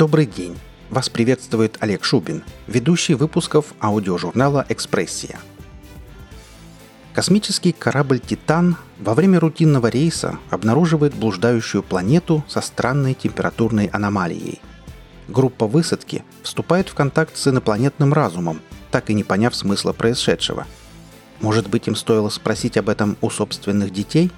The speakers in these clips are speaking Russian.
Добрый день! Вас приветствует Олег Шубин, ведущий выпусков аудиожурнала «Экспрессия». Космический корабль «Титан» во время рутинного рейса обнаруживает блуждающую планету со странной температурной аномалией. Группа высадки вступает в контакт с инопланетным разумом, так и не поняв смысла происшедшего. Может быть, им стоило спросить об этом у собственных детей?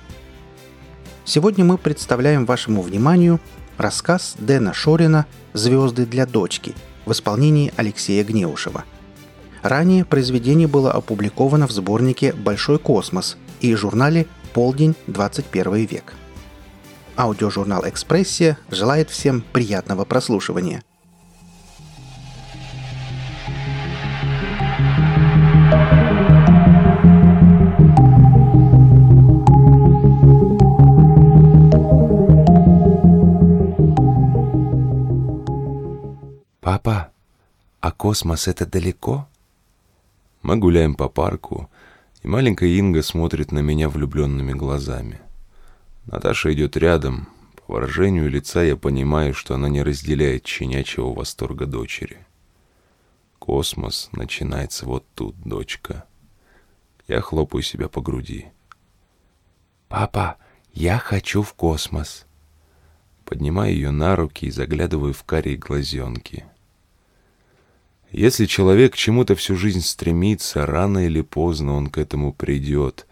Сегодня мы представляем вашему вниманию рассказ Дэна Шорина «Звезды для дочки» в исполнении Алексея Гнеушева – Ранее произведение было опубликовано в сборнике «Большой космос» и журнале «Полдень. 21 век». Аудиожурнал «Экспрессия» желает всем приятного прослушивания. Космос это далеко? Мы гуляем по парку, и маленькая Инга смотрит на меня влюбленными глазами. Наташа идет рядом. По выражению лица я понимаю, что она не разделяет щенячьего восторга дочери. Космос начинается вот тут, дочка. Я хлопаю себя по груди. «Папа, я хочу в космос!» Поднимаю ее на руки и заглядываю в карие глазенки. Если человек к чему-то всю жизнь стремится, рано или поздно он к этому придет,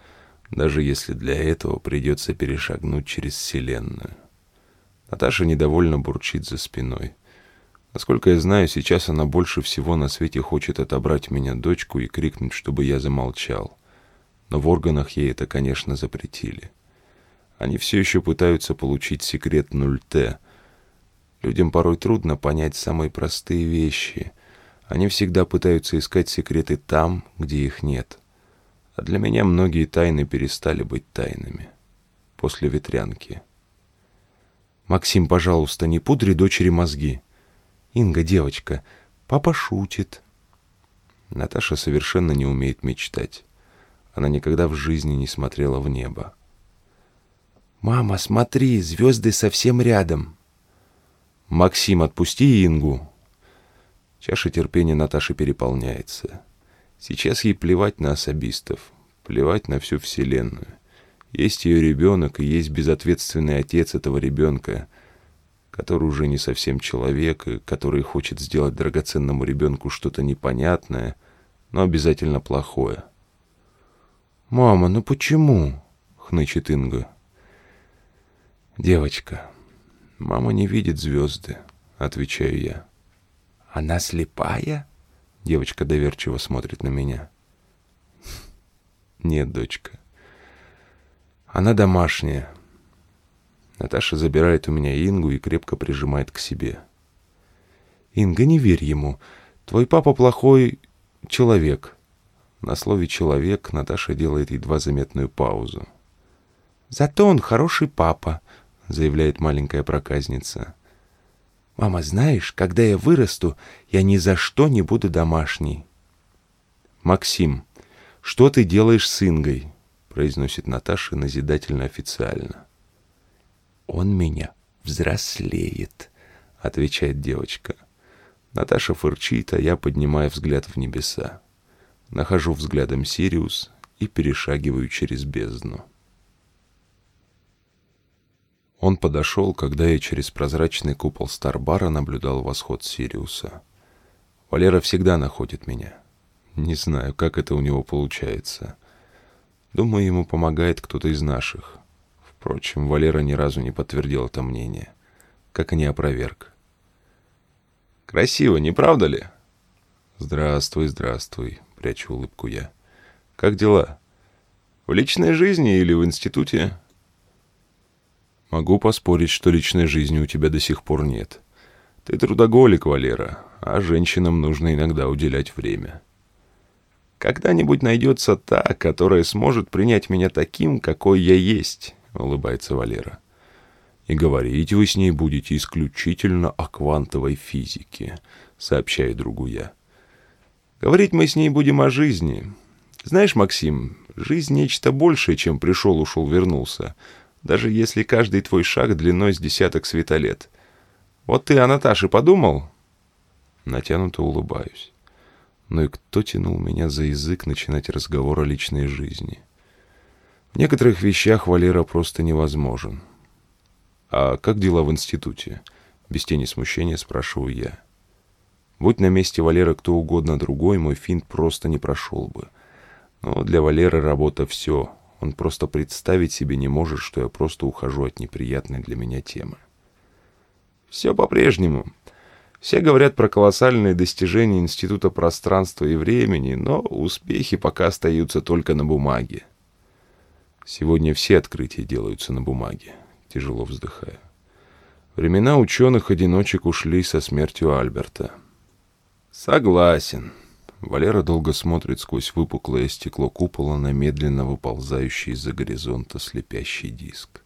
даже если для этого придется перешагнуть через Вселенную. Наташа недовольно бурчит за спиной. Насколько я знаю, сейчас она больше всего на свете хочет отобрать меня дочку и крикнуть, чтобы я замолчал. Но в органах ей это, конечно, запретили. Они все еще пытаются получить секрет 0Т. Людям порой трудно понять самые простые вещи — они всегда пытаются искать секреты там, где их нет. А для меня многие тайны перестали быть тайнами. После ветрянки. «Максим, пожалуйста, не пудри дочери мозги». «Инга, девочка, папа шутит». Наташа совершенно не умеет мечтать. Она никогда в жизни не смотрела в небо. «Мама, смотри, звезды совсем рядом». «Максим, отпусти Ингу», Чаша терпения Наташи переполняется. Сейчас ей плевать на особистов, плевать на всю Вселенную. Есть ее ребенок и есть безответственный отец этого ребенка, который уже не совсем человек, и который хочет сделать драгоценному ребенку что-то непонятное, но обязательно плохое. «Мама, ну почему?» — хнычет Инга. «Девочка, мама не видит звезды», — отвечаю я. «Она слепая?» Девочка доверчиво смотрит на меня. «Нет, дочка. Она домашняя». Наташа забирает у меня Ингу и крепко прижимает к себе. «Инга, не верь ему. Твой папа плохой человек». На слове «человек» Наташа делает едва заметную паузу. «Зато он хороший папа», — заявляет маленькая проказница. «Мама, знаешь, когда я вырасту, я ни за что не буду домашней». «Максим, что ты делаешь с Ингой?» произносит Наташа назидательно официально. «Он меня взрослеет», — отвечает девочка. Наташа фырчит, а я поднимаю взгляд в небеса. Нахожу взглядом Сириус и перешагиваю через бездну. Он подошел, когда я через прозрачный купол Старбара наблюдал восход Сириуса. Валера всегда находит меня. Не знаю, как это у него получается. Думаю, ему помогает кто-то из наших. Впрочем, Валера ни разу не подтвердил это мнение. Как и не опроверг. «Красиво, не правда ли?» «Здравствуй, здравствуй», — прячу улыбку я. «Как дела? В личной жизни или в институте?» Могу поспорить, что личной жизни у тебя до сих пор нет. Ты трудоголик, Валера, а женщинам нужно иногда уделять время. Когда-нибудь найдется та, которая сможет принять меня таким, какой я есть, улыбается Валера. И говорить вы с ней будете исключительно о квантовой физике, сообщаю другу я. Говорить мы с ней будем о жизни. Знаешь, Максим, жизнь нечто большее, чем пришел, ушел, вернулся — даже если каждый твой шаг длиной с десяток светолет. Вот ты о Наташе подумал?» Натянуто улыбаюсь. Ну и кто тянул меня за язык начинать разговор о личной жизни? В некоторых вещах Валера просто невозможен. «А как дела в институте?» Без тени смущения спрашиваю я. Будь на месте Валера кто угодно другой, мой финт просто не прошел бы. Но для Валеры работа все. Он просто представить себе не может, что я просто ухожу от неприятной для меня темы. Все по-прежнему. Все говорят про колоссальные достижения Института пространства и времени, но успехи пока остаются только на бумаге. Сегодня все открытия делаются на бумаге. Тяжело вздыхаю. Времена ученых-одиночек ушли со смертью Альберта. Согласен. Валера долго смотрит сквозь выпуклое стекло купола на медленно выползающий из-за горизонта слепящий диск.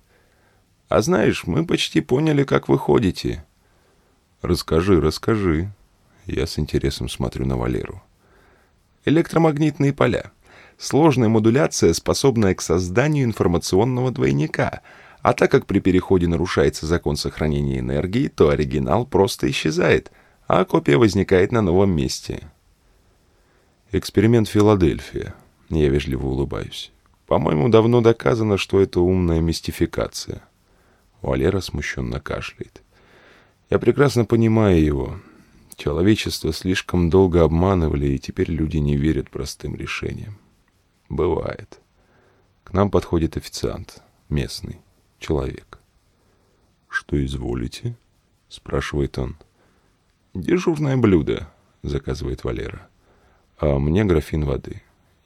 А знаешь, мы почти поняли, как вы ходите. Расскажи, расскажи. Я с интересом смотрю на Валеру. Электромагнитные поля. Сложная модуляция, способная к созданию информационного двойника — а так как при переходе нарушается закон сохранения энергии, то оригинал просто исчезает, а копия возникает на новом месте. Эксперимент Филадельфия. Я вежливо улыбаюсь. По-моему, давно доказано, что это умная мистификация. Валера смущенно кашляет. Я прекрасно понимаю его. Человечество слишком долго обманывали, и теперь люди не верят простым решениям. Бывает. К нам подходит официант, местный человек. «Что изволите?» — спрашивает он. «Дежурное блюдо», — заказывает Валера. «А мне графин воды».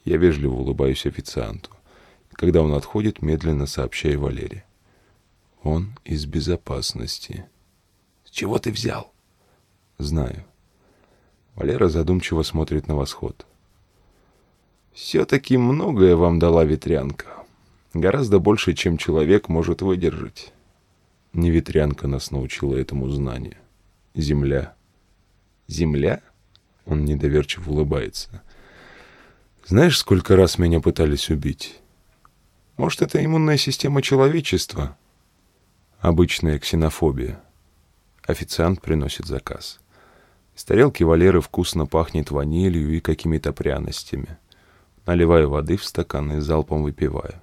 Я вежливо улыбаюсь официанту. Когда он отходит, медленно сообщаю Валере. «Он из безопасности». «С чего ты взял?» «Знаю». Валера задумчиво смотрит на восход. «Все-таки многое вам дала ветрянка. Гораздо больше, чем человек может выдержать. Не ветрянка нас научила этому знанию. Земля. Земля? Он недоверчиво улыбается. Знаешь, сколько раз меня пытались убить? Может, это иммунная система человечества? Обычная ксенофобия. Официант приносит заказ. Из тарелки Валеры вкусно пахнет ванилью и какими-то пряностями. Наливаю воды в стакан и залпом выпиваю.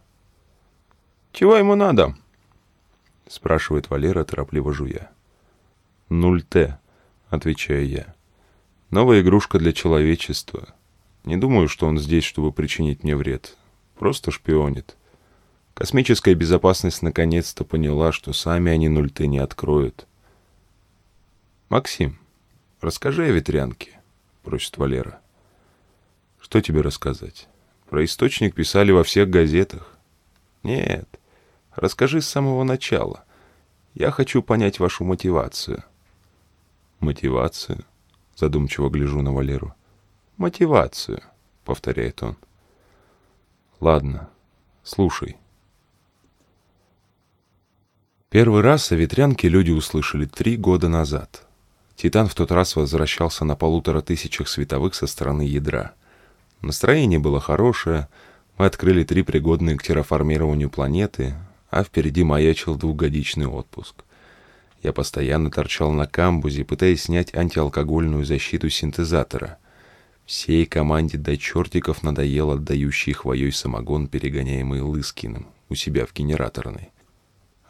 «Чего ему надо?» — спрашивает Валера, торопливо жуя. «Нуль Т», — отвечаю я. «Новая игрушка для человечества. Не думаю, что он здесь, чтобы причинить мне вред. Просто шпионит. Космическая безопасность наконец-то поняла, что сами они нуль Т не откроют». «Максим, расскажи о ветрянке», — просит Валера. «Что тебе рассказать? Про источник писали во всех газетах». «Нет». Расскажи с самого начала. Я хочу понять вашу мотивацию». «Мотивацию?» Задумчиво гляжу на Валеру. «Мотивацию», — повторяет он. «Ладно, слушай». Первый раз о ветрянке люди услышали три года назад. Титан в тот раз возвращался на полутора тысячах световых со стороны ядра. Настроение было хорошее, мы открыли три пригодные к терраформированию планеты, а впереди маячил двухгодичный отпуск. Я постоянно торчал на камбузе, пытаясь снять антиалкогольную защиту синтезатора. Всей команде до чертиков надоел отдающий хвоей самогон, перегоняемый Лыскиным, у себя в генераторной.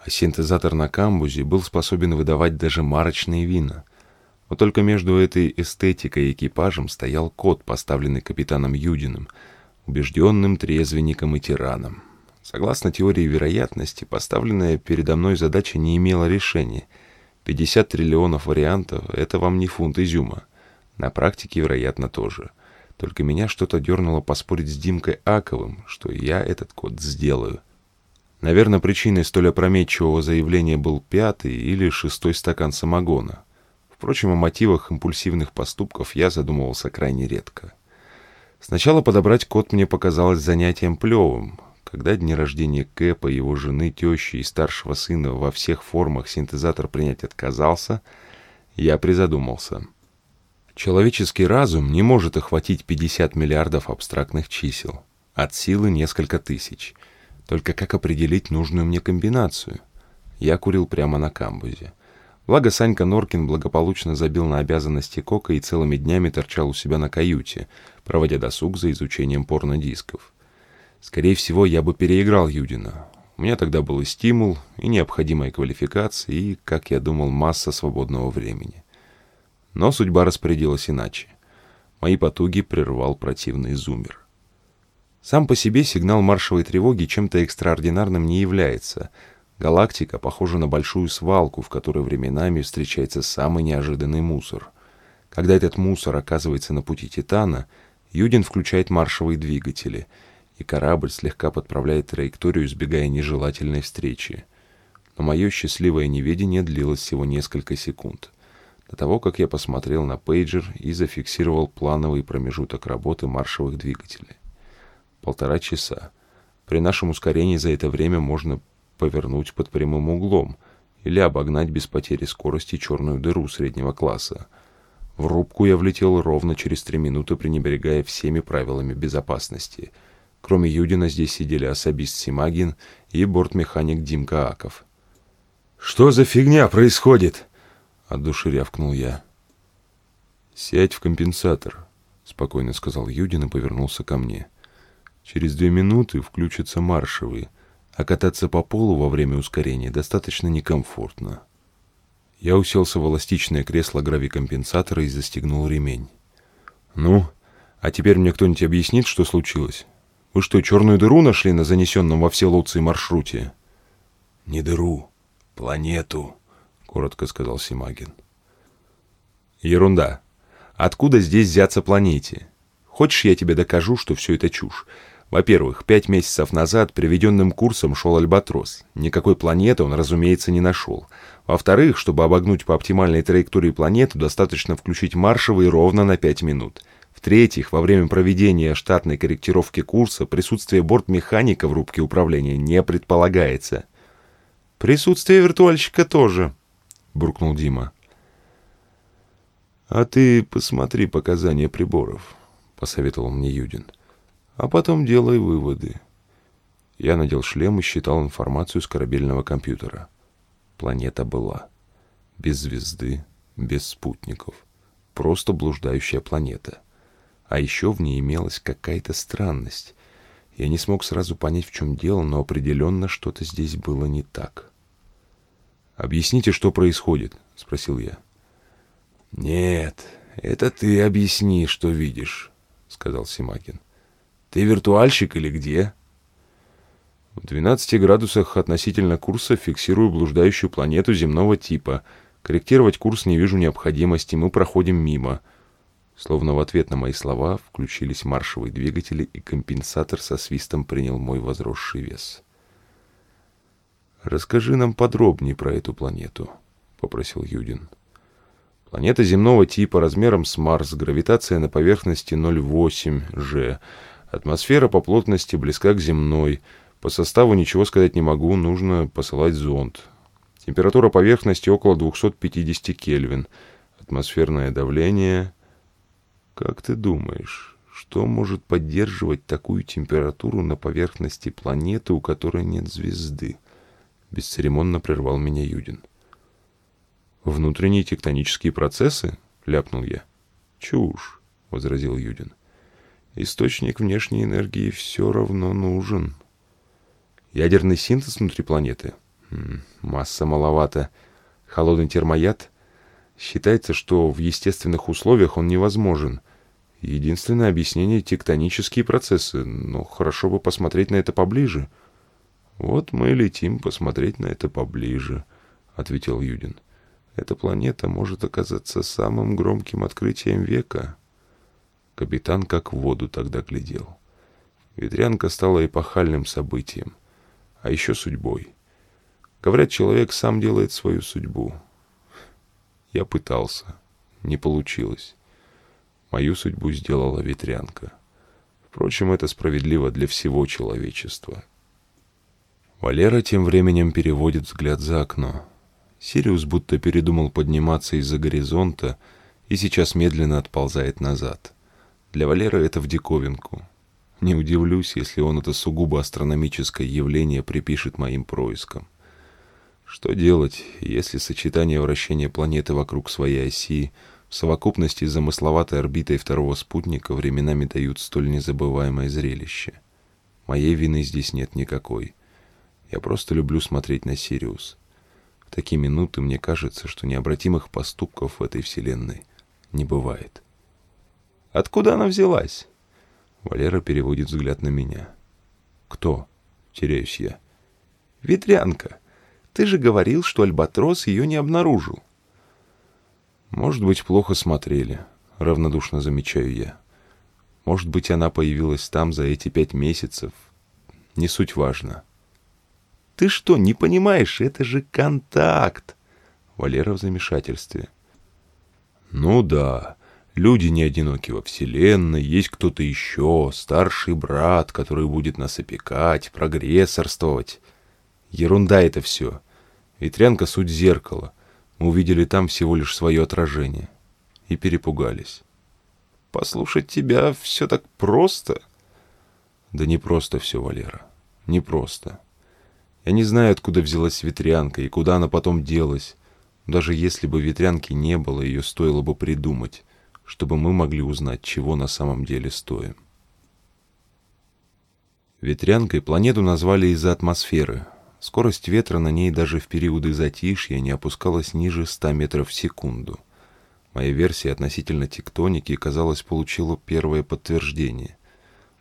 А синтезатор на камбузе был способен выдавать даже марочные вина. Вот только между этой эстетикой и экипажем стоял код, поставленный капитаном Юдиным, убежденным трезвенником и тираном. Согласно теории вероятности, поставленная передо мной задача не имела решения. 50 триллионов вариантов — это вам не фунт изюма. На практике, вероятно, тоже. Только меня что-то дернуло поспорить с Димкой Аковым, что я этот код сделаю. Наверное, причиной столь опрометчивого заявления был пятый или шестой стакан самогона. Впрочем, о мотивах импульсивных поступков я задумывался крайне редко. Сначала подобрать код мне показалось занятием плевым, когда дни рождения Кэпа, его жены, тещи и старшего сына во всех формах синтезатор принять отказался, я призадумался. Человеческий разум не может охватить 50 миллиардов абстрактных чисел. От силы несколько тысяч. Только как определить нужную мне комбинацию? Я курил прямо на камбузе. Благо Санька Норкин благополучно забил на обязанности Кока и целыми днями торчал у себя на каюте, проводя досуг за изучением порнодисков. Скорее всего, я бы переиграл Юдина. У меня тогда был и стимул, и необходимая квалификация, и, как я думал, масса свободного времени. Но судьба распорядилась иначе. Мои потуги прервал противный зумер. Сам по себе сигнал маршевой тревоги чем-то экстраординарным не является — Галактика похожа на большую свалку, в которой временами встречается самый неожиданный мусор. Когда этот мусор оказывается на пути Титана, Юдин включает маршевые двигатели, и корабль слегка подправляет траекторию, избегая нежелательной встречи. Но мое счастливое неведение длилось всего несколько секунд. До того, как я посмотрел на пейджер и зафиксировал плановый промежуток работы маршевых двигателей. Полтора часа. При нашем ускорении за это время можно повернуть под прямым углом или обогнать без потери скорости черную дыру среднего класса. В рубку я влетел ровно через три минуты, пренебрегая всеми правилами безопасности. Кроме Юдина здесь сидели особист Симагин и бортмеханик Димка Аков. «Что за фигня происходит?» — от души рявкнул я. «Сядь в компенсатор», — спокойно сказал Юдин и повернулся ко мне. «Через две минуты включатся маршевые а кататься по полу во время ускорения достаточно некомфортно. Я уселся в эластичное кресло гравикомпенсатора и застегнул ремень. «Ну, а теперь мне кто-нибудь объяснит, что случилось? Вы что, черную дыру нашли на занесенном во все лоции маршруте?» «Не дыру, планету», — коротко сказал Симагин. «Ерунда. Откуда здесь взяться планете? Хочешь, я тебе докажу, что все это чушь? Во-первых, пять месяцев назад приведенным курсом шел Альбатрос. Никакой планеты он, разумеется, не нашел. Во-вторых, чтобы обогнуть по оптимальной траектории планету, достаточно включить маршевый ровно на 5 минут. В-третьих, во время проведения штатной корректировки курса присутствие бортмеханика в рубке управления не предполагается. «Присутствие виртуальщика тоже», — буркнул Дима. «А ты посмотри показания приборов», — посоветовал мне Юдин а потом делай выводы. Я надел шлем и считал информацию с корабельного компьютера. Планета была. Без звезды, без спутников. Просто блуждающая планета. А еще в ней имелась какая-то странность. Я не смог сразу понять, в чем дело, но определенно что-то здесь было не так. «Объясните, что происходит?» — спросил я. «Нет, это ты объясни, что видишь», — сказал Симакин. Ты виртуальщик или где? В 12 градусах относительно курса фиксирую блуждающую планету земного типа. Корректировать курс не вижу необходимости, мы проходим мимо. Словно в ответ на мои слова включились маршевые двигатели, и компенсатор со свистом принял мой возросший вес. «Расскажи нам подробнее про эту планету», — попросил Юдин. Планета земного типа размером с Марс, гравитация на поверхности 0,8 G, Атмосфера по плотности близка к земной. По составу ничего сказать не могу, нужно посылать зонд. Температура поверхности около 250 Кельвин. Атмосферное давление... Как ты думаешь, что может поддерживать такую температуру на поверхности планеты, у которой нет звезды? Бесцеремонно прервал меня Юдин. «Внутренние тектонические процессы?» — ляпнул я. «Чушь», — возразил Юдин. Источник внешней энергии все равно нужен. Ядерный синтез внутри планеты? масса маловато. Холодный термояд? Считается, что в естественных условиях он невозможен. Единственное объяснение — тектонические процессы, но хорошо бы посмотреть на это поближе. «Вот мы летим посмотреть на это поближе», — ответил Юдин. «Эта планета может оказаться самым громким открытием века». Капитан как в воду тогда глядел. Ветрянка стала эпохальным событием, а еще судьбой. Говорят, человек сам делает свою судьбу. Я пытался. Не получилось. Мою судьбу сделала ветрянка. Впрочем, это справедливо для всего человечества. Валера тем временем переводит взгляд за окно. Сириус будто передумал подниматься из-за горизонта и сейчас медленно отползает назад. Для Валеры это в диковинку. Не удивлюсь, если он это сугубо астрономическое явление припишет моим проискам. Что делать, если сочетание вращения планеты вокруг своей оси в совокупности с замысловатой орбитой второго спутника временами дают столь незабываемое зрелище? Моей вины здесь нет никакой. Я просто люблю смотреть на Сириус. В такие минуты мне кажется, что необратимых поступков в этой вселенной не бывает. Откуда она взялась? Валера переводит взгляд на меня. Кто? Теряюсь я. Ветрянка. Ты же говорил, что Альбатрос ее не обнаружил. Может быть, плохо смотрели, равнодушно замечаю я. Может быть, она появилась там за эти пять месяцев. Не суть важно. Ты что, не понимаешь? Это же контакт. Валера в замешательстве. Ну да, люди не одиноки во Вселенной, есть кто-то еще, старший брат, который будет нас опекать, прогрессорствовать. Ерунда это все. Ветрянка — суть зеркала. Увидели там всего лишь свое отражение. И перепугались. Послушать тебя все так просто? Да не просто все, Валера. Не просто. Я не знаю, откуда взялась ветрянка и куда она потом делась. Даже если бы ветрянки не было, ее стоило бы придумать, чтобы мы могли узнать, чего на самом деле стоим. Ветрянкой планету назвали из-за атмосферы. Скорость ветра на ней даже в периоды затишья не опускалась ниже 100 метров в секунду. Моя версия относительно тектоники, казалось, получила первое подтверждение.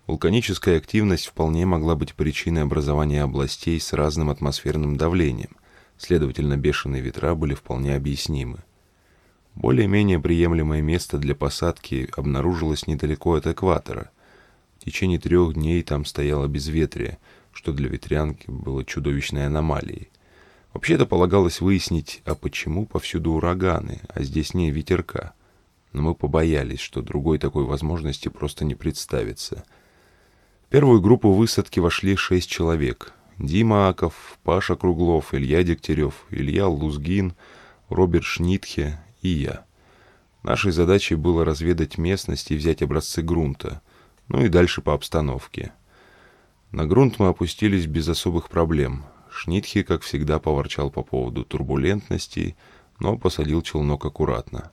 Вулканическая активность вполне могла быть причиной образования областей с разным атмосферным давлением, следовательно, бешеные ветра были вполне объяснимы. Более-менее приемлемое место для посадки обнаружилось недалеко от экватора. В течение трех дней там стояло безветрие, что для ветрянки было чудовищной аномалией. Вообще-то полагалось выяснить, а почему повсюду ураганы, а здесь не ветерка. Но мы побоялись, что другой такой возможности просто не представится — первую группу высадки вошли шесть человек. Дима Аков, Паша Круглов, Илья Дегтярев, Илья Лузгин, Роберт Шнитхе и я. Нашей задачей было разведать местность и взять образцы грунта, ну и дальше по обстановке. На грунт мы опустились без особых проблем. Шнитхе, как всегда, поворчал по поводу турбулентности, но посадил челнок аккуратно.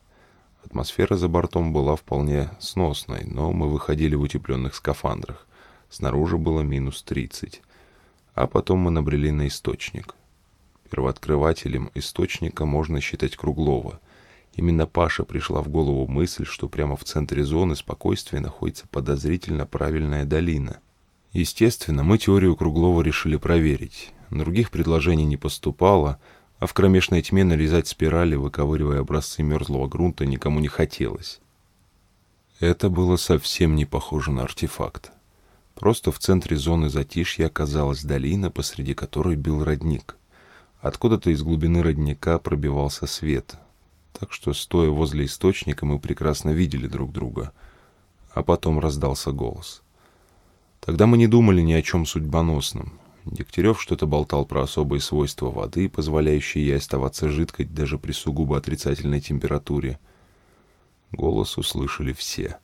Атмосфера за бортом была вполне сносной, но мы выходили в утепленных скафандрах. Снаружи было минус 30. А потом мы набрели на источник. Первооткрывателем источника можно считать Круглова. Именно Паша пришла в голову мысль, что прямо в центре зоны спокойствия находится подозрительно правильная долина. Естественно, мы теорию Круглова решили проверить. Других предложений не поступало, а в кромешной тьме нарезать спирали, выковыривая образцы мерзлого грунта, никому не хотелось. Это было совсем не похоже на артефакт. Просто в центре зоны затишья оказалась долина, посреди которой бил родник. Откуда-то из глубины родника пробивался свет, так что, стоя возле источника, мы прекрасно видели друг друга. А потом раздался голос. Тогда мы не думали ни о чем судьбоносном. Дегтярев что-то болтал про особые свойства воды, позволяющие ей оставаться жидкой даже при сугубо отрицательной температуре. Голос услышали все.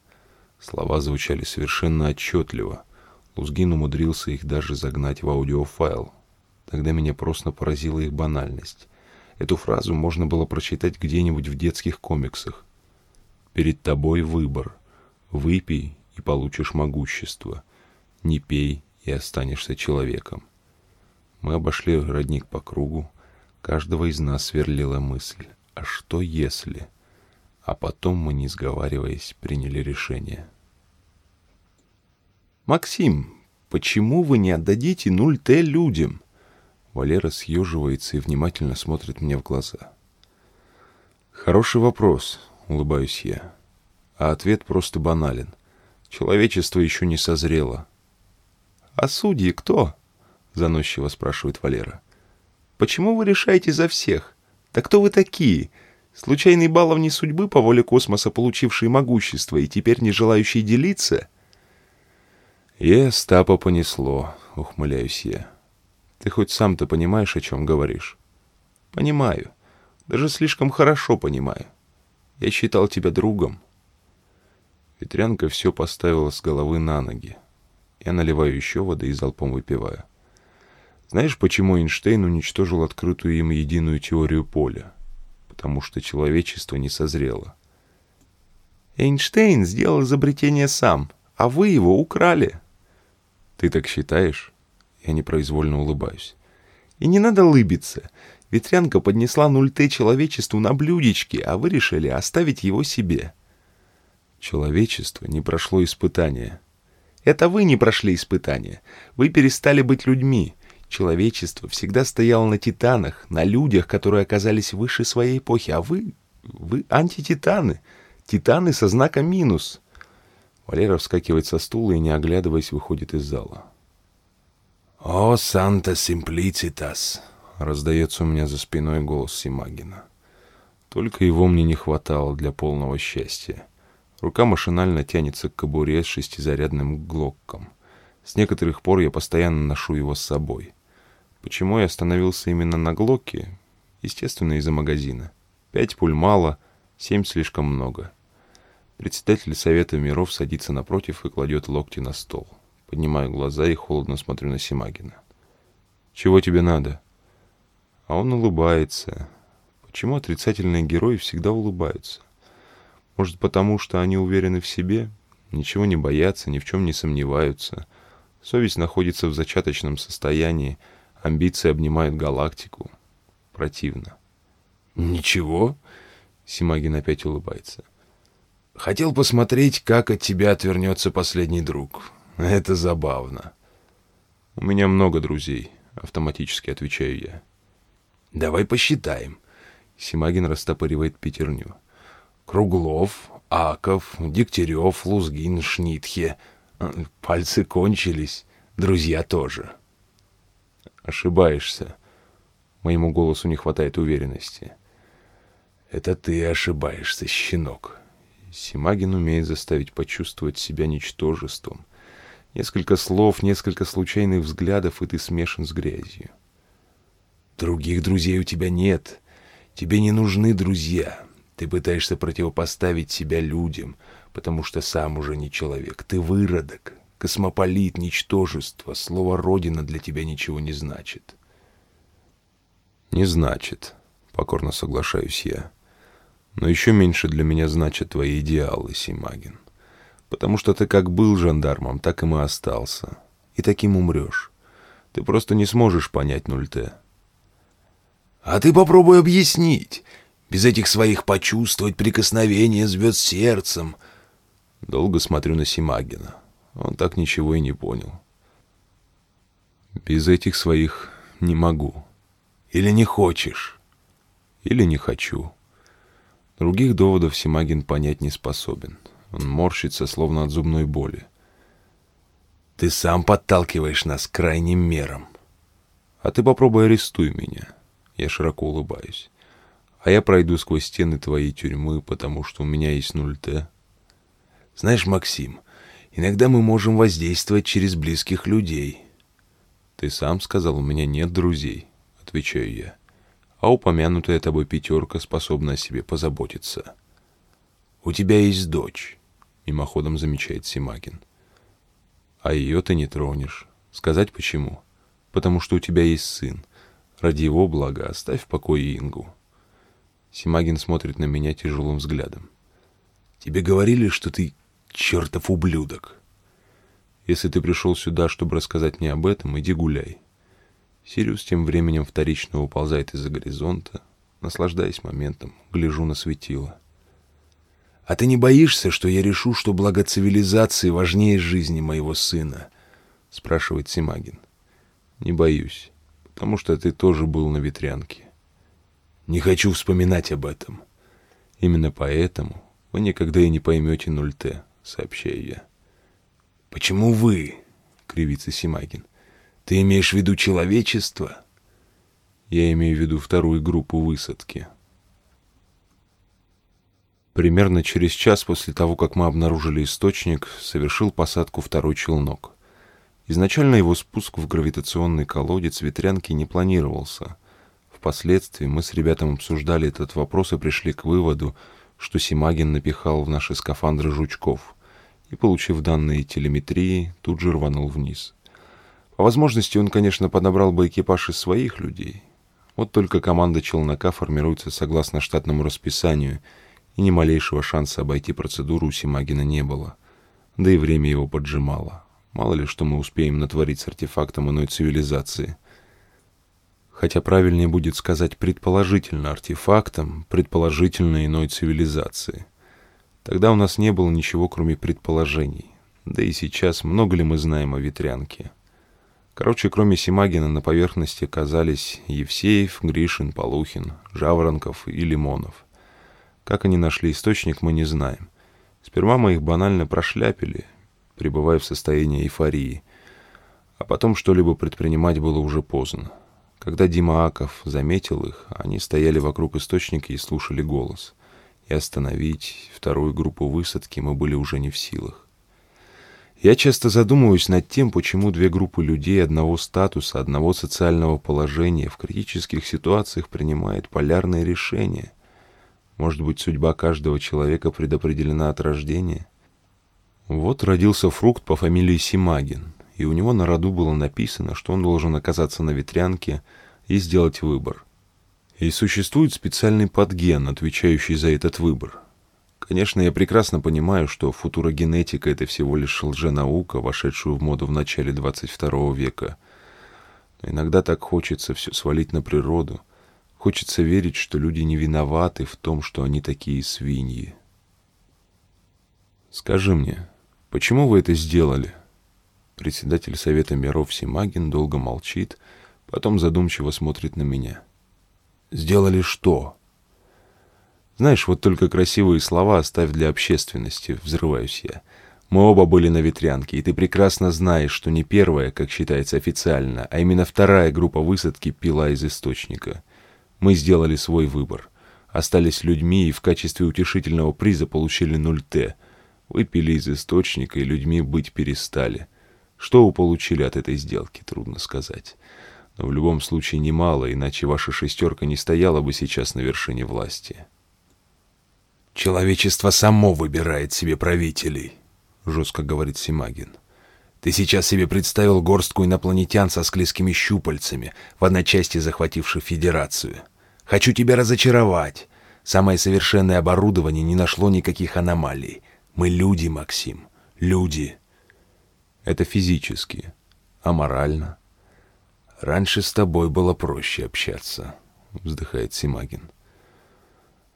Слова звучали совершенно отчетливо. Лузгин умудрился их даже загнать в аудиофайл. Тогда меня просто поразила их банальность. Эту фразу можно было прочитать где-нибудь в детских комиксах. «Перед тобой выбор. Выпей и получишь могущество. Не пей и останешься человеком». Мы обошли родник по кругу. Каждого из нас сверлила мысль. А что если? А потом мы, не сговариваясь, приняли решение. «Максим, почему вы не отдадите 0Т людям?» Валера съеживается и внимательно смотрит мне в глаза. «Хороший вопрос», — улыбаюсь я. А ответ просто банален. Человечество еще не созрело. «А судьи кто?» — заносчиво спрашивает Валера. «Почему вы решаете за всех? Да кто вы такие? Случайные баловни судьбы по воле космоса, получившие могущество и теперь не желающие делиться?» «И Остапа понесло», — ухмыляюсь я. «Ты хоть сам-то понимаешь, о чем говоришь?» «Понимаю. Даже слишком хорошо понимаю. Я считал тебя другом». Ветрянка все поставила с головы на ноги. Я наливаю еще воды и залпом выпиваю. Знаешь, почему Эйнштейн уничтожил открытую им единую теорию поля? Потому что человечество не созрело. Эйнштейн сделал изобретение сам, а вы его украли. Ты так считаешь? Я непроизвольно улыбаюсь. И не надо лыбиться. Ветрянка поднесла 0Т человечеству на блюдечке, а вы решили оставить его себе. Человечество не прошло испытания. Это вы не прошли испытания. Вы перестали быть людьми. Человечество всегда стояло на титанах, на людях, которые оказались выше своей эпохи, а вы... вы антититаны. Титаны со знаком минус. Валера вскакивает со стула и, не оглядываясь, выходит из зала. «О, Санта Симплицитас!» — раздается у меня за спиной голос Симагина. Только его мне не хватало для полного счастья. Рука машинально тянется к кобуре с шестизарядным глокком. С некоторых пор я постоянно ношу его с собой. Почему я остановился именно на глоке? Естественно, из-за магазина. Пять пуль мало, семь слишком много. Председатель Совета миров садится напротив и кладет локти на стол. Поднимаю глаза и холодно смотрю на Симагина. «Чего тебе надо?» А он улыбается. Почему отрицательные герои всегда улыбаются? Может, потому что они уверены в себе, ничего не боятся, ни в чем не сомневаются. Совесть находится в зачаточном состоянии, амбиции обнимают галактику. Противно. «Ничего?» — Симагин опять улыбается. «Хотел посмотреть, как от тебя отвернется последний друг. Это забавно». «У меня много друзей», — автоматически отвечаю я. «Давай посчитаем». Симагин растопыривает пятерню. Круглов, Аков, Дегтярев, Лузгин, Шнитхе. Пальцы кончились, друзья тоже. Ошибаешься. Моему голосу не хватает уверенности. Это ты ошибаешься, щенок. Симагин умеет заставить почувствовать себя ничтожеством. Несколько слов, несколько случайных взглядов, и ты смешан с грязью. Других друзей у тебя нет. Тебе не нужны друзья. Ты пытаешься противопоставить себя людям, потому что сам уже не человек. Ты выродок, космополит, ничтожество. Слово «родина» для тебя ничего не значит. Не значит, покорно соглашаюсь я. Но еще меньше для меня значат твои идеалы, Симагин. Потому что ты как был жандармом, так им и остался. И таким умрешь. Ты просто не сможешь понять 0Т. А ты попробуй объяснить без этих своих почувствовать прикосновение звезд сердцем. Долго смотрю на Симагина. Он так ничего и не понял. Без этих своих не могу. Или не хочешь? Или не хочу. Других доводов Симагин понять не способен. Он морщится, словно от зубной боли. Ты сам подталкиваешь нас крайним мерам. А ты попробуй арестуй меня. Я широко улыбаюсь а я пройду сквозь стены твоей тюрьмы, потому что у меня есть 0Т. Знаешь, Максим, иногда мы можем воздействовать через близких людей. Ты сам сказал, у меня нет друзей, отвечаю я. А упомянутая тобой пятерка способна о себе позаботиться. У тебя есть дочь, мимоходом замечает Симакин. А ее ты не тронешь. Сказать почему? Потому что у тебя есть сын. Ради его блага оставь в покое Ингу. Симагин смотрит на меня тяжелым взглядом. «Тебе говорили, что ты чертов ублюдок?» «Если ты пришел сюда, чтобы рассказать мне об этом, иди гуляй». Сириус тем временем вторично уползает из-за горизонта, наслаждаясь моментом, гляжу на светило. «А ты не боишься, что я решу, что благо цивилизации важнее жизни моего сына?» — спрашивает Симагин. «Не боюсь, потому что ты тоже был на ветрянке. Не хочу вспоминать об этом. Именно поэтому вы никогда и не поймете 0Т, сообщаю я. Почему вы? Кривится Симагин. Ты имеешь в виду человечество? Я имею в виду вторую группу высадки. Примерно через час после того, как мы обнаружили источник, совершил посадку второй челнок. Изначально его спуск в гравитационный колодец ветрянки не планировался — Впоследствии мы с ребятами обсуждали этот вопрос и пришли к выводу, что Симагин напихал в наши скафандры жучков и, получив данные телеметрии, тут же рванул вниз. По возможности он, конечно, подобрал бы экипаж из своих людей. Вот только команда челнока формируется согласно штатному расписанию, и ни малейшего шанса обойти процедуру у Симагина не было. Да и время его поджимало. Мало ли, что мы успеем натворить с артефактом иной цивилизации. Хотя правильнее будет сказать предположительно артефактом, предположительно иной цивилизации. Тогда у нас не было ничего, кроме предположений. Да и сейчас много ли мы знаем о ветрянке? Короче, кроме Симагина на поверхности оказались Евсеев, Гришин, Полухин, Жаворонков и Лимонов. Как они нашли источник, мы не знаем. Сперва мы их банально прошляпили, пребывая в состоянии эйфории. А потом что-либо предпринимать было уже поздно. Когда Дима Аков заметил их, они стояли вокруг источника и слушали голос. И остановить вторую группу высадки мы были уже не в силах. Я часто задумываюсь над тем, почему две группы людей одного статуса, одного социального положения в критических ситуациях принимают полярные решения. Может быть, судьба каждого человека предопределена от рождения? Вот родился фрукт по фамилии Симагин, и у него на роду было написано, что он должен оказаться на ветрянке и сделать выбор. И существует специальный подген, отвечающий за этот выбор — Конечно, я прекрасно понимаю, что футурогенетика — это всего лишь лженаука, вошедшая в моду в начале 22 века. Но иногда так хочется все свалить на природу. Хочется верить, что люди не виноваты в том, что они такие свиньи. Скажи мне, почему вы это сделали? Председатель Совета миров Симагин долго молчит, потом задумчиво смотрит на меня. Сделали что? Знаешь, вот только красивые слова оставь для общественности, взрываюсь я. Мы оба были на ветрянке, и ты прекрасно знаешь, что не первая, как считается официально, а именно вторая группа высадки пила из источника. Мы сделали свой выбор. Остались людьми и в качестве утешительного приза получили 0Т. Выпили из источника, и людьми быть перестали. Что вы получили от этой сделки, трудно сказать. Но в любом случае немало, иначе ваша шестерка не стояла бы сейчас на вершине власти. «Человечество само выбирает себе правителей», — жестко говорит Симагин. «Ты сейчас себе представил горстку инопланетян со склизкими щупальцами, в одночасье захвативших Федерацию. Хочу тебя разочаровать. Самое совершенное оборудование не нашло никаких аномалий. Мы люди, Максим, люди». «Это физически, а морально?» «Раньше с тобой было проще общаться», — вздыхает Симагин.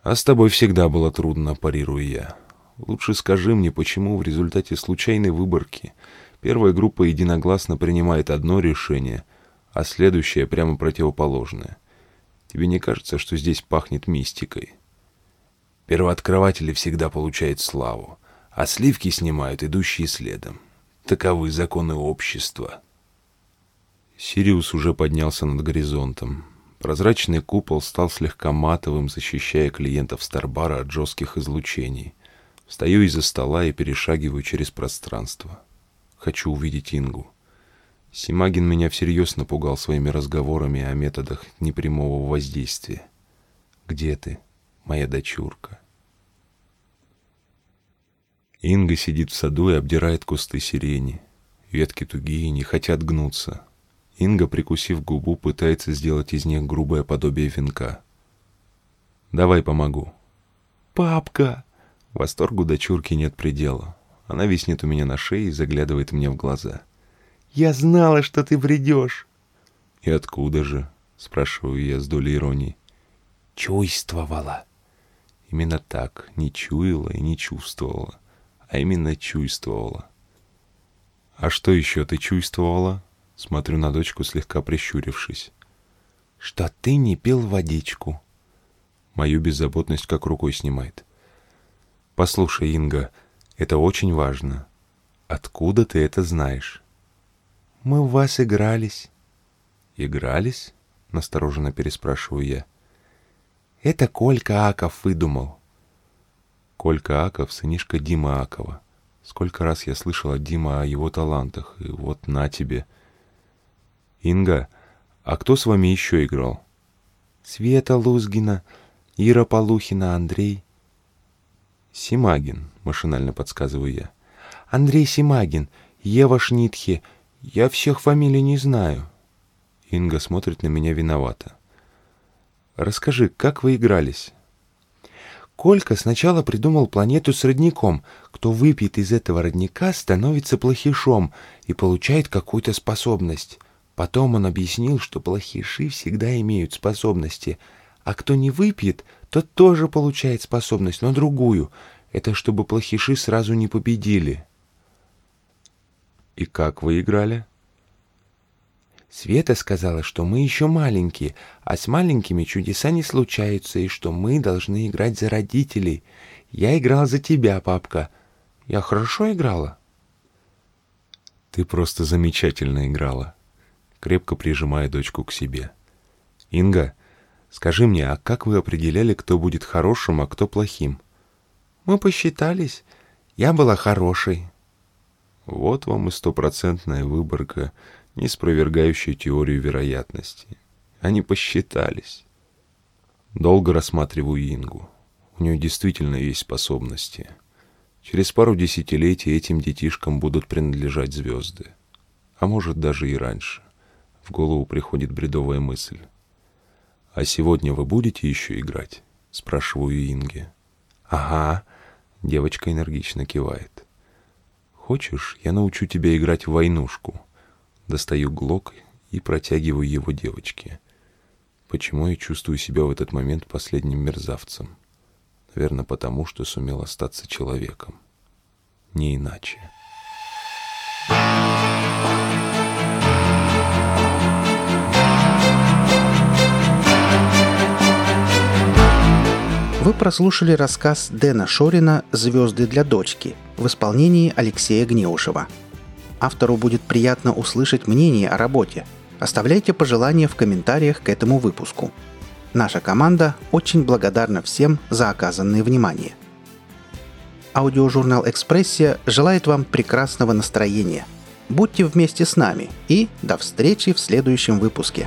А с тобой всегда было трудно, парирую я. Лучше скажи мне, почему в результате случайной выборки первая группа единогласно принимает одно решение, а следующая прямо противоположное. Тебе не кажется, что здесь пахнет мистикой? Первооткрыватели всегда получают славу, а сливки снимают идущие следом. Таковы законы общества. Сириус уже поднялся над горизонтом. Прозрачный купол стал слегка матовым, защищая клиентов Старбара от жестких излучений. Встаю из-за стола и перешагиваю через пространство. Хочу увидеть Ингу. Симагин меня всерьез напугал своими разговорами о методах непрямого воздействия. «Где ты, моя дочурка?» Инга сидит в саду и обдирает кусты сирени. Ветки тугие, не хотят гнуться. Инга, прикусив губу, пытается сделать из них грубое подобие венка. «Давай помогу». «Папка!» Восторгу дочурки нет предела. Она виснет у меня на шее и заглядывает мне в глаза. «Я знала, что ты придешь!» «И откуда же?» — спрашиваю я с долей иронии. «Чувствовала». Именно так, не чуяла и не чувствовала, а именно чувствовала. «А что еще ты чувствовала?» Смотрю на дочку, слегка прищурившись. «Что ты не пил водичку?» Мою беззаботность как рукой снимает. «Послушай, Инга, это очень важно. Откуда ты это знаешь?» «Мы в вас игрались». «Игрались?» — настороженно переспрашиваю я. «Это Колька Аков выдумал». Колька Аков — сынишка Дима Акова. Сколько раз я слышал от Дима о его талантах, и вот на тебе — «Инга, а кто с вами еще играл?» «Света Лузгина, Ира Полухина, Андрей». «Симагин», — машинально подсказываю я. «Андрей Симагин, Ева Шнитхе, Я всех фамилий не знаю. Инга смотрит на меня виновато. Расскажи, как вы игрались? Колька сначала придумал планету с родником. Кто выпьет из этого родника, становится плохишом и получает какую-то способность. Потом он объяснил, что плохиши всегда имеют способности, а кто не выпьет, тот тоже получает способность, но другую. Это чтобы плохиши сразу не победили. И как вы играли? Света сказала, что мы еще маленькие, а с маленькими чудеса не случаются, и что мы должны играть за родителей. Я играл за тебя, папка. Я хорошо играла? Ты просто замечательно играла. Крепко прижимая дочку к себе. Инга, скажи мне, а как вы определяли, кто будет хорошим, а кто плохим? Мы посчитались. Я была хорошей. Вот вам и стопроцентная выборка — не спровергающие теорию вероятности. Они посчитались. Долго рассматриваю Ингу. У нее действительно есть способности. Через пару десятилетий этим детишкам будут принадлежать звезды. А может, даже и раньше. В голову приходит бредовая мысль. «А сегодня вы будете еще играть?» — спрашиваю Инге. «Ага», — девочка энергично кивает. «Хочешь, я научу тебя играть в войнушку?» Достаю глок и протягиваю его девочке. Почему я чувствую себя в этот момент последним мерзавцем? Наверное, потому что сумел остаться человеком. Не иначе. Вы прослушали рассказ Дэна Шорина «Звезды для дочки» в исполнении Алексея Гнеушева – автору будет приятно услышать мнение о работе. Оставляйте пожелания в комментариях к этому выпуску. Наша команда очень благодарна всем за оказанное внимание. Аудиожурнал «Экспрессия» желает вам прекрасного настроения. Будьте вместе с нами и до встречи в следующем выпуске.